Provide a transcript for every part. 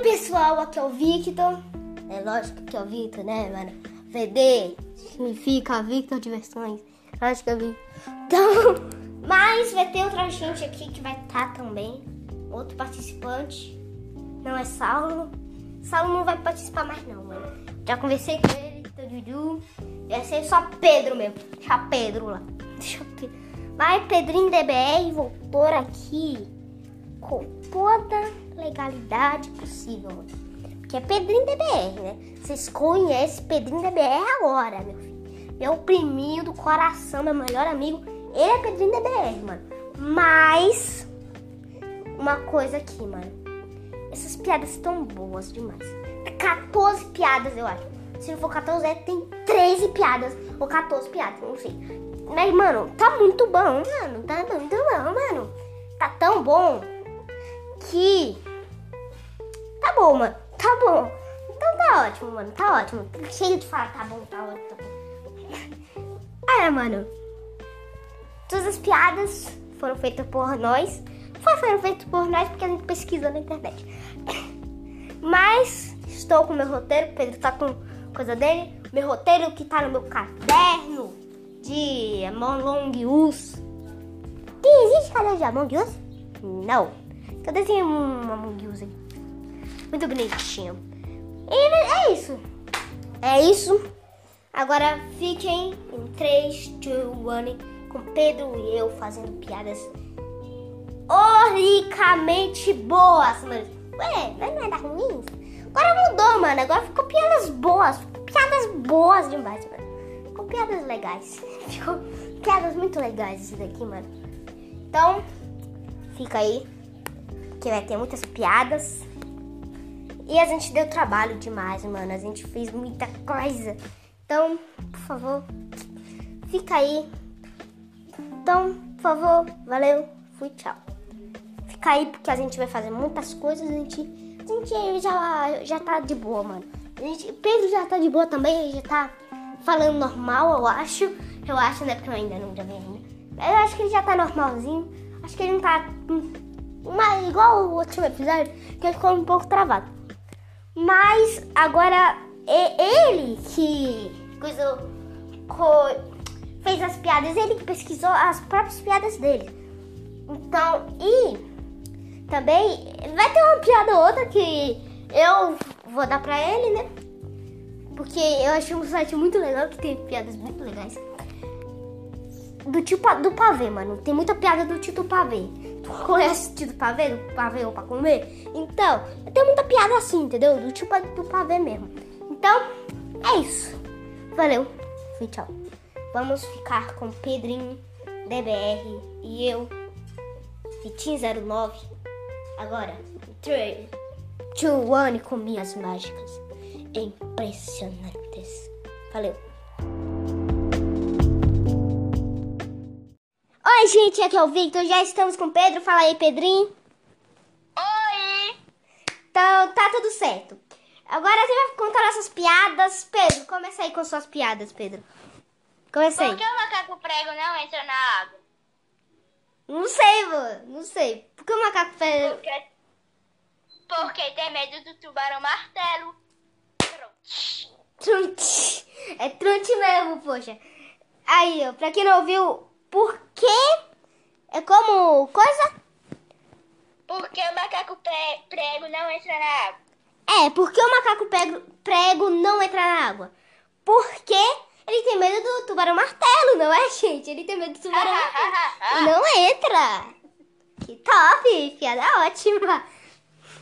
Oi, pessoal, aqui é o Victor. É lógico que é o Victor, né, mano? VD significa Victor Diversões. Lógico que é o Victor. Então, mas vai ter outra gente aqui que vai estar tá também. Outro participante. Não é Saulo. Saulo não vai participar mais, não, mano. Já conversei com ele, tô Dudu. Vai ser só Pedro mesmo. Deixa Pedro lá. Deixa Pedro. Mas Pedrinho DBR voltou aqui com toda legalidade possível. Que é Pedrinho DBR, né? Vocês conhecem Pedrinho DBR agora, meu filho. Meu priminho do coração, meu melhor amigo. Ele é Pedrinho DBR, mano. Mas, uma coisa aqui, mano. Essas piadas estão boas demais. 14 piadas, eu acho. Se não for 14, é, tem 13 piadas. Ou 14 piadas, não sei. Mas, mano, tá muito bom, mano. Tá muito bom, mano. Tá tão bom que Tá bom, mano. Tá bom. Então tá ótimo, mano. Tá ótimo. Cheio de falar, tá bom, tá ótimo, tá. É, mano. Todas as piadas foram feitas por nós. Foi, foram feitas por nós porque a gente pesquisa na internet. Mas estou com meu roteiro. O Pedro tá com coisa dele. Meu roteiro que tá no meu caderno de Among Us. Que existe caderno de Among Us? Não. Cadê esse Among Us aí? Muito bonitinho. E é isso. É isso. Agora fiquem em 3, 2, 1 com Pedro e eu fazendo piadas horricamente boas, mano. Ué, não é nada ruim? Agora mudou, mano. Agora ficou piadas boas. Piadas boas demais, mano. Ficou piadas legais. Ficou piadas muito legais isso daqui, mano. Então, fica aí. Que vai ter muitas piadas. E a gente deu trabalho demais, mano. A gente fez muita coisa. Então, por favor, fica aí. Então, por favor, valeu, fui, tchau. Fica aí porque a gente vai fazer muitas coisas. A gente, a gente já, já tá de boa, mano. A gente, Pedro já tá de boa também. Ele já tá falando normal, eu acho. Eu acho, né? Porque eu ainda não gravei ainda. Eu acho que ele já tá normalzinho. Acho que ele não tá. Mas igual o último episódio, que ele ficou um pouco travado. Mas agora é ele que coisou, fez as piadas, ele que pesquisou as próprias piadas dele. Então, e também vai ter uma piada ou outra que eu vou dar pra ele, né? Porque eu achei um site muito legal que tem piadas muito legais. Do tipo do pavê, mano. Tem muita piada do tipo pavê. Conhece o tipo pavê? Do pavê ou pra comer? Então, tem muita piada assim, entendeu? Do tipo do pavê mesmo. Então, é isso. Valeu. Fui, tchau. Vamos ficar com Pedrinho, DBR e eu, Vitinho09. Agora, 3, 2, 1 com minhas mágicas impressionantes. Valeu. Gente, aqui é o Victor. Já estamos com o Pedro. Fala aí, Pedrinho. Oi! Então, tá tudo certo. Agora você vai contar nossas piadas. Pedro, começa aí com suas piadas, Pedro. Começa aí. Por que o macaco prego não entra na água? Não sei, vô. Não sei. Por que o macaco prego... Porque, porque tem medo do tubarão martelo. Trunte. É trunte mesmo, poxa. Aí, ó, pra quem não ouviu, por que é como coisa? Porque o macaco prego não entra na água. É, porque o macaco prego, prego não entra na água? Porque ele tem medo do tubarão martelo, não é, gente? Ele tem medo do tubarão martelo. e não entra. Que top, piada ótima.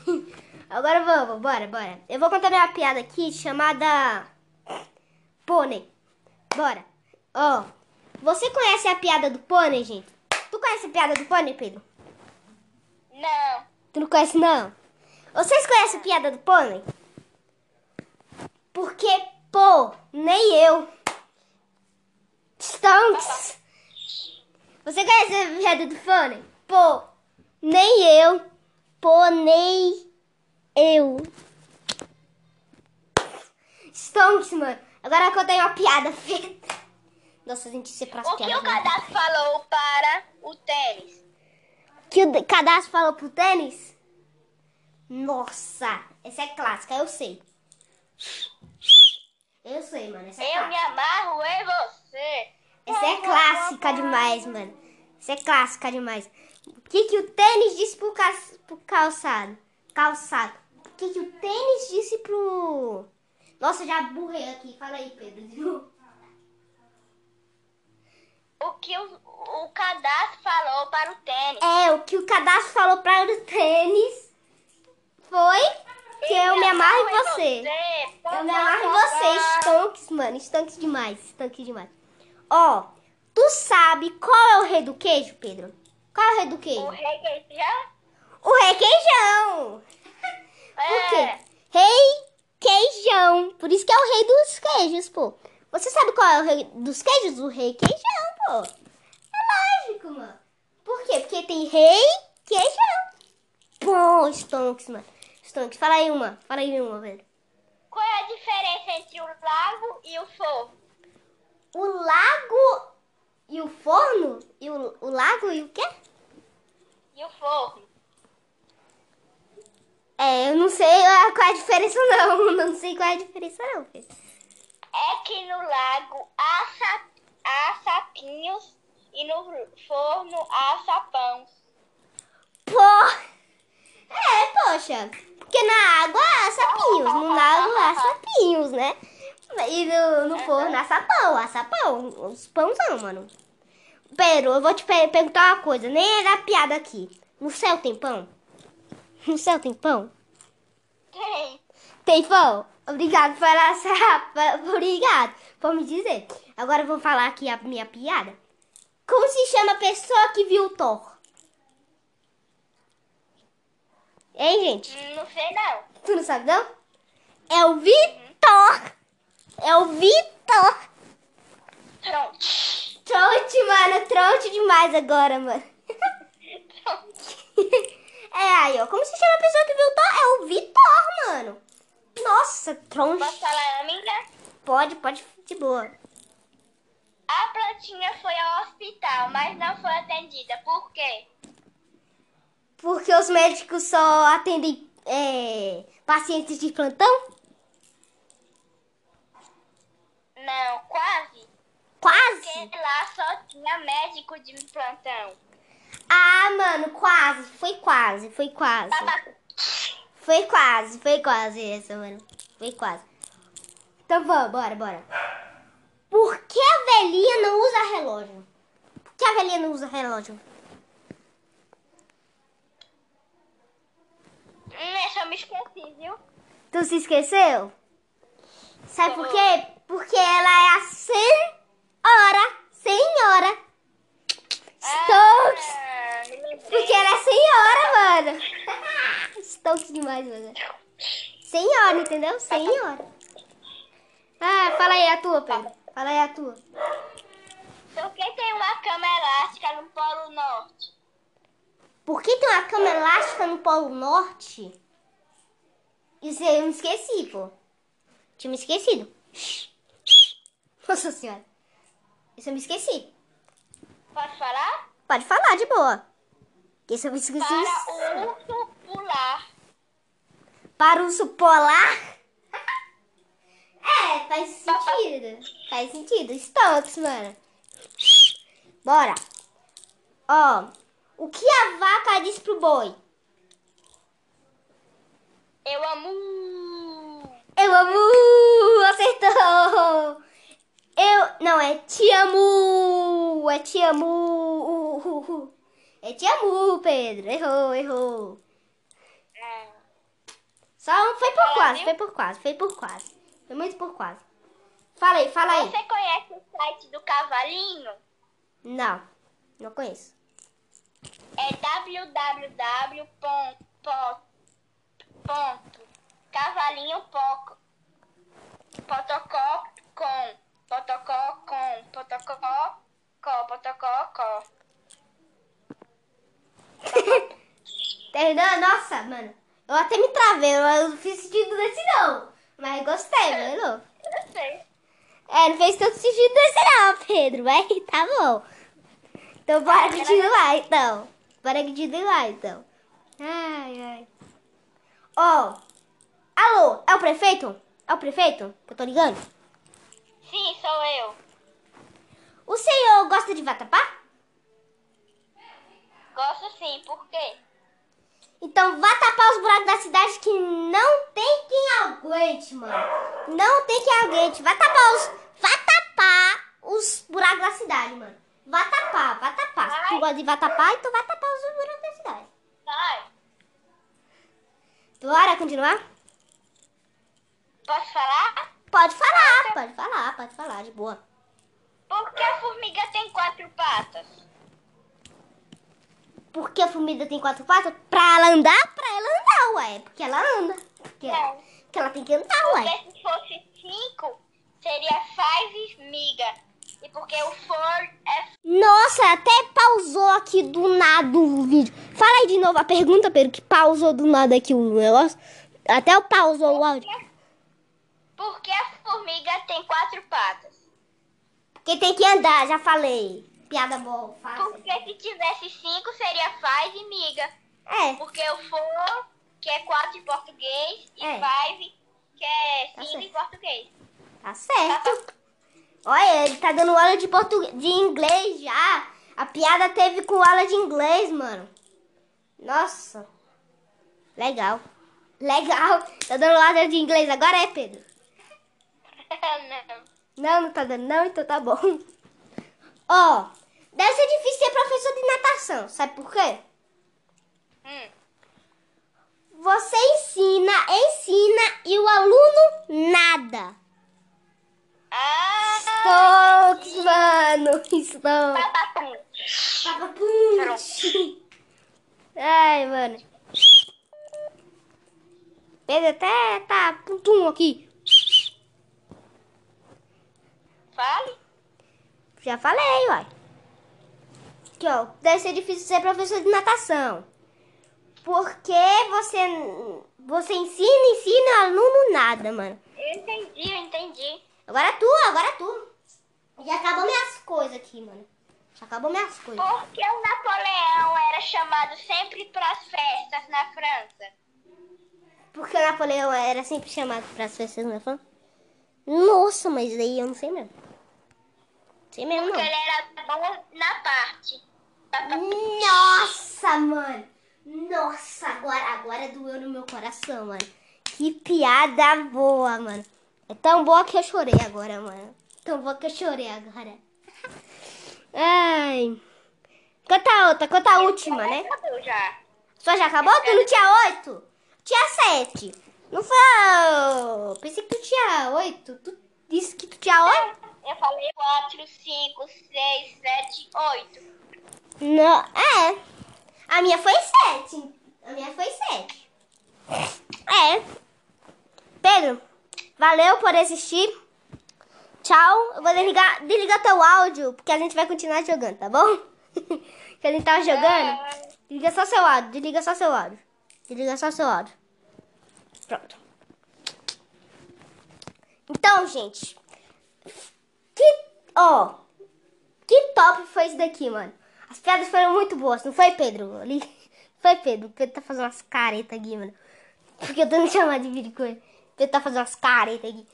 Agora vamos, bora, bora. Eu vou contar minha piada aqui chamada Pônei. Bora. Ó, oh, você conhece a piada do pônei, gente? Tu conhece a piada do pônei, Pedro? Não. Tu não conhece, não? Vocês conhecem a piada do pônei? Porque, pô, nem eu. Stonks. Você conhece a piada do pônei? Pô, nem eu. Pô, nem eu. Stonks, mano. Agora eu contei uma piada feita. Nossa, a gente se O que o cadastro falou para o tênis? Que o cadastro falou pro tênis? Nossa, essa é clássica, eu sei. Eu sei, mano. Essa é Eu me clássica. amarro em você. Essa é clássica demais, mano. Essa é clássica demais. O que, que o tênis disse pro, ca- pro calçado? Calçado. O que, que o tênis disse pro. Nossa, já burrei aqui. Fala aí, Pedro. O que o, o cadastro falou para o tênis. É, o que o cadastro falou para o tênis foi que eu me amarro em você. Eu me amarro em você, Stonks, mano. Stonks demais, Stonks demais. Ó, tu sabe qual é o rei do queijo, Pedro? Qual é o rei do O queijo? requeijão? O requeijão. Por quê? É. Rei queijão. Por isso que é o rei dos queijos, pô. Você sabe qual é o rei dos queijos? O rei queijão, pô. É lógico, mano. Por quê? Porque tem rei queijão. Pô, Stonks, mano. Stonks, fala aí uma. Fala aí uma, velho. Qual é a diferença entre o lago e o forno? O lago e o forno? E o, o lago e o quê? E o forno? É, eu não sei ah, qual é a diferença, não. Não sei qual é a diferença, não, filho. É que no lago há, sa há sapinhos e no forno há sapão. Pô! É, poxa. Porque na água há sapinhos, no lago há sapinhos, né? E no, no forno há sapão, há sapão. Os pãozão, mano. Pedro, eu vou te per- perguntar uma coisa. Nem era piada aqui. No céu tem pão? No céu tem pão? Tem. Tem pão? Obrigado por essa... Obrigado por me dizer. Agora eu vou falar aqui a minha piada. Como se chama a pessoa que viu o Thor? Hein, gente? Não sei não. Tu não sabe, não? É o Vitor! É o Vitor! Pronto. Tronte, mano. Tronte demais agora, mano. É, aí, ó. Como se chama a pessoa que viu o Thor? É o Vitor, mano. Nossa, tronte. Posso falar a minha? Pode, pode, de boa. A plantinha foi ao hospital, mas não foi atendida. Por quê? Porque os médicos só atendem é, pacientes de plantão? Não, quase. Quase. Porque lá só tinha médico de plantão. Ah, mano, quase. Foi quase, foi quase. Foi quase, foi quase essa, mano. Foi quase. Então vamos, bora, bora. Por que a velhinha não usa relógio? Por que a velhinha não usa relógio? Hum, eu me esqueci, viu? Tu se esqueceu? Sabe por quê? Porque ela é a senhora, senhora Stokes. Ah, me lembrei. Porque ela é senhora, mano. Stokes demais, mano. Senhora, entendeu? Senhora. Ah, fala aí a tua, Pedro. Fala aí a tua. Por que tem uma cama elástica no Polo Norte? Por que tem uma cama elástica no Polo Norte? Isso aí eu me esqueci, pô. Tinha me esquecido. Nossa senhora. Isso eu me esqueci. Pode falar? Pode falar de boa. Isso eu me esqueci. Para o urso pular. Para o urso polar? É, faz sentido. Faz sentido. Stonks, mano. Bora. Ó, o que a vaca disse pro boi? Eu amo. Eu amo! Acertou! Eu. Não, é te amo! É te amo! É te amo, Pedro. Errou, errou. Ah, Só foi por Fala, quase, viu? foi por quase, foi por quase. Foi muito por quase. Fala aí, fala aí. Você conhece o site do cavalinho? Não, não conheço. É www.cavalinho.com potocó com potocó com potocó com Entendeu? Nossa, mano. Eu até me travei, eu não fiz sentido desse não. Mas gostei, mano. Eu sei. É, não fez tanto sentido desse não, Pedro. Mas tá bom. Então bora continuar, então. Bora continuar, então. Ai, ai. Ó. Alô, é o prefeito? É o prefeito que eu tô ligando? Sim, sou eu. O senhor gosta de vatapá? Gosto sim, por quê? Então vá tapar os buracos da cidade que não tem quem aguente, mano. Não tem quem aguente. Vá tapar os. Vá tapar os buracos da cidade, mano. Vá tapar, vá tapar. Se tu gosta de vá tapar, então vá tapar os buracos da cidade. Vai. Bora continuar? Posso falar? Pode falar, pode falar, pode falar, de boa. Por que a formiga tem quatro patas? Porque a formiga tem quatro patas? Pra ela andar? Pra ela andar, ué. Porque ela anda. Porque, Não. porque ela tem que andar, ué. Porque se fosse cinco, seria five miga. E porque o four é Nossa, até pausou aqui do nada o vídeo. Fala aí de novo a pergunta, Pedro, que pausou do nada aqui o negócio. Até eu pausou o áudio. Por que a formiga tem quatro patas? Porque tem que andar, já falei. Piada boa, fácil. Porque se tivesse cinco, seria five miga. É, Porque o four, que é quatro em português, e É. five, que é Tá cinco certo. em português. tá certo. Olha, ele tá dando aula de português, de inglês já. A piada teve com aula de inglês, mano. Nossa. Legal. Legal. Tá dando aula de inglês agora é, Pedro? Não. Não, não tá dando não, então tá bom. Ó, deve ser difícil ser professor de natação, sabe por quê? Hum. Você ensina, ensina e o aluno nada. Ah! Estou, mano, estou. Papapum. Papapum. Ai, mano. Pedro até tá puntum aqui. Fale. Já falei, uai. Aqui, ó. Deve ser difícil ser professor de natação. Porque você, você ensina, ensina aluno nada, mano. Eu entendi, eu entendi. Agora é tu, agora é tu. Já acabou minhas coisas aqui, mano. Já acabou minhas coisas. Por que o Napoleão era chamado sempre para as festas na França? Porque o Napoleão era sempre chamado para as festas na França? Nossa, mas aí eu não sei mesmo. Sei mesmo, Porque não. ele era bom na parte. Nossa, mano. Nossa, agora, agora doeu no meu coração, mano. Que piada boa, mano. É tão boa que eu chorei agora, mano. Tão boa que eu chorei agora. Ai. Conta a outra, conta a última, né? Acabou já. Só já acabou? Tu não tinha oito? Tinha sete. Não foi? Pensei que tu tinha oito. Tu disse que tu tinha oito? Eu falei 4, 5, 6, 7, 8. Não, é. A minha foi sete. A minha foi sete. É. Pedro, valeu por assistir. Tchau. Eu vou desligar, desligar teu áudio, porque a gente vai continuar jogando, tá bom? que a gente tava jogando. Desliga só seu áudio, desliga só seu áudio. Desliga só seu áudio. Pronto. Então, gente. Que, ó. Que top foi isso daqui, mano. As piadas foram muito boas, não foi, Pedro? Ali. Foi, Pedro. O Pedro tá fazendo umas caretas aqui, mano. Porque eu tô me chamando de vídeo com ele. O Pedro tá fazendo umas caretas aqui.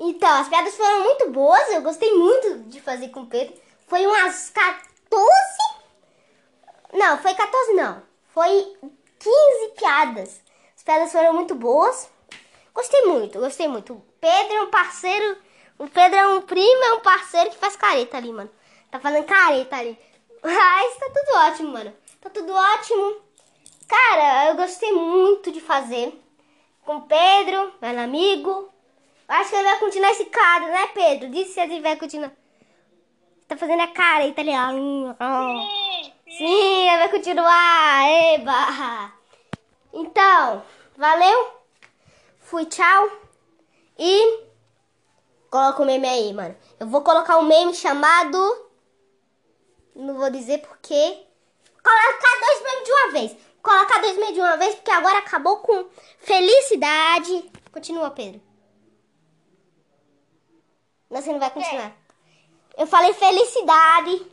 Então, as piadas foram muito boas. Eu gostei muito de fazer com o Pedro. Foi umas 14. Não, foi 14 não. Foi 15 piadas. As piadas foram muito boas. Gostei muito, gostei muito. O Pedro é um parceiro. O Pedro é um primo, é um parceiro que faz careta ali, mano. Tá fazendo careta ali. Mas tá tudo ótimo, mano. Tá tudo ótimo. Cara, eu gostei muito de fazer. Com o Pedro, meu amigo. Acho que ele vai continuar esse quadro, né, Pedro? Disse se ele vai continuar. Tá fazendo a ó. Hum, ó. Sim, Sim, ele vai continuar. Eba! Então, valeu. Fui, tchau. E coloca o meme aí, mano. Eu vou colocar um meme chamado. Não vou dizer porque. Colocar dois memes de uma vez. Colocar dois memes de uma vez, porque agora acabou com felicidade. Continua, Pedro. Não, você não vai continuar. Eu falei felicidade.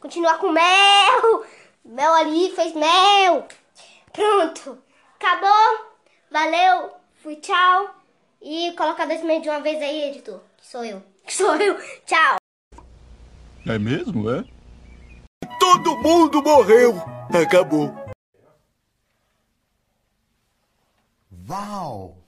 Continuar com mel. Mel ali fez mel. Pronto. Acabou. Valeu. Fui, tchau. E coloca dois meses de uma vez aí, editor. Que sou eu. Que sou eu. Tchau. É mesmo, é? Todo mundo morreu. Acabou. Uau!